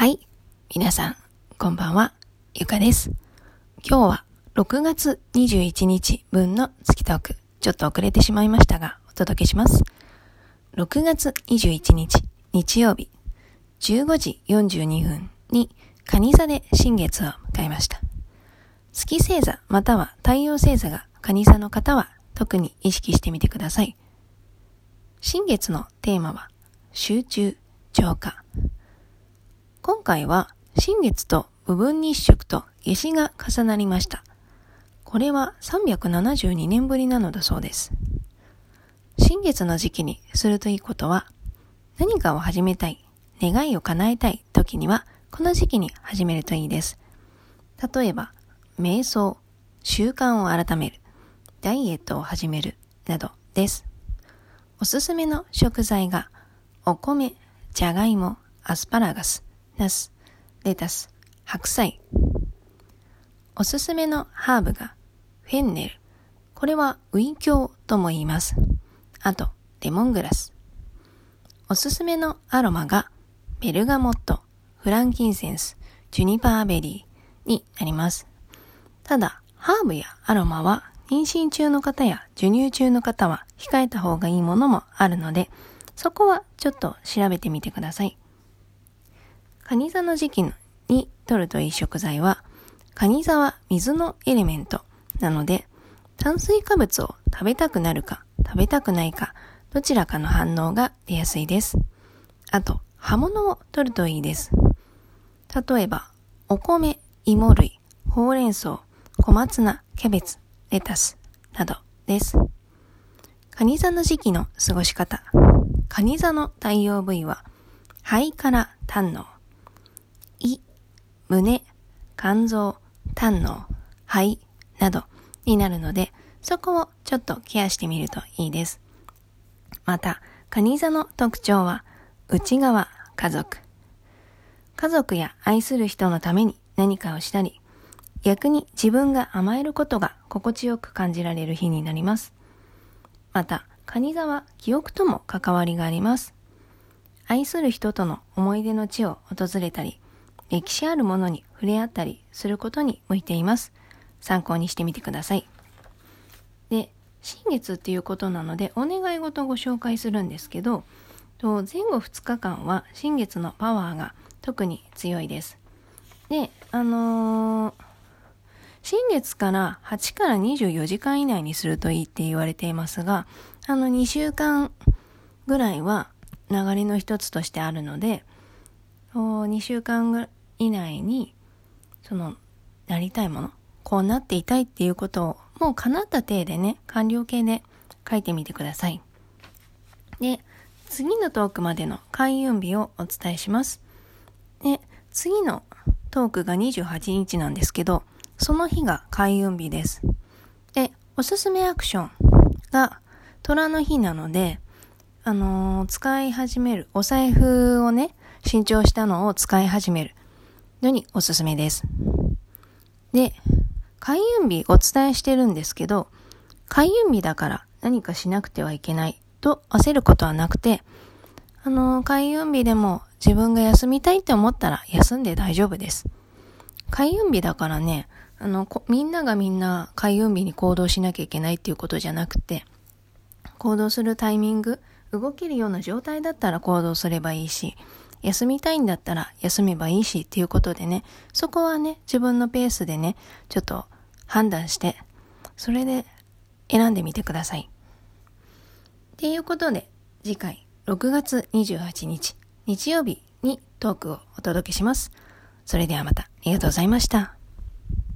はい。皆さん、こんばんは。ゆかです。今日は6月21日分の月トーク。ちょっと遅れてしまいましたが、お届けします。6月21日、日曜日、15時42分に、蟹座で新月を迎えました。月星座または太陽星座が蟹座の方は特に意識してみてください。新月のテーマは、集中、浄化。今回は新月と部分日食と夏至が重なりました。これは372年ぶりなのだそうです。新月の時期にするといいことは、何かを始めたい、願いを叶えたい時には、この時期に始めるといいです。例えば、瞑想、習慣を改める、ダイエットを始める、などです。おすすめの食材が、お米、じゃがいも、アスパラガス、ナス、レタス、白菜。おすすめのハーブがフェンネル。これはウィンキョウとも言います。あと、レモングラス。おすすめのアロマがベルガモット、フランキンセンス、ジュニパーベリーになります。ただ、ハーブやアロマは妊娠中の方や授乳中の方は控えた方がいいものもあるので、そこはちょっと調べてみてください。蟹座の時期に取るといい食材は、蟹座は水のエレメントなので、炭水化物を食べたくなるか食べたくないか、どちらかの反応が出やすいです。あと、葉物を取るといいです。例えば、お米、芋類、ほうれん草、小松菜、キャベツ、レタスなどです。蟹座の時期の過ごし方。蟹座の太陽部位は、肺から胆の、胸、肝臓、胆の肺などになるので、そこをちょっとケアしてみるといいです。また、カニ座の特徴は、内側、家族。家族や愛する人のために何かをしたり、逆に自分が甘えることが心地よく感じられる日になります。また、カニ座は記憶とも関わりがあります。愛する人との思い出の地を訪れたり、歴史あるものに触れ合ったりすることに向いています。参考にしてみてください。で、新月っていうことなので、お願い事をご紹介するんですけど、前後2日間は新月のパワーが特に強いです。で、あのー、新月から8から24時間以内にするといいって言われていますが、あの2週間ぐらいは流れの一つとしてあるので、2週間以内に、その、なりたいもの、こうなっていたいっていうことを、もう叶った体でね、完了形で書いてみてください。で、次のトークまでの開運日をお伝えします。で、次のトークが28日なんですけど、その日が開運日です。で、おすすめアクションが虎の日なので、あのー、使い始めるお財布をね、新調したのを使い始めるのにおすすめです。で、開運日お伝えしてるんですけど、開運日だから何かしなくてはいけないと焦ることはなくて、あの、開運日でも自分が休みたいって思ったら休んで大丈夫です。開運日だからね、あの、みんながみんな開運日に行動しなきゃいけないっていうことじゃなくて、行動するタイミング、動けるような状態だったら行動すればいいし、休みたいんだったら休めばいいしっていうことでね、そこはね、自分のペースでね、ちょっと判断して、それで選んでみてください。っていうことで、次回6月28日、日曜日にトークをお届けします。それではまた、ありがとうございました。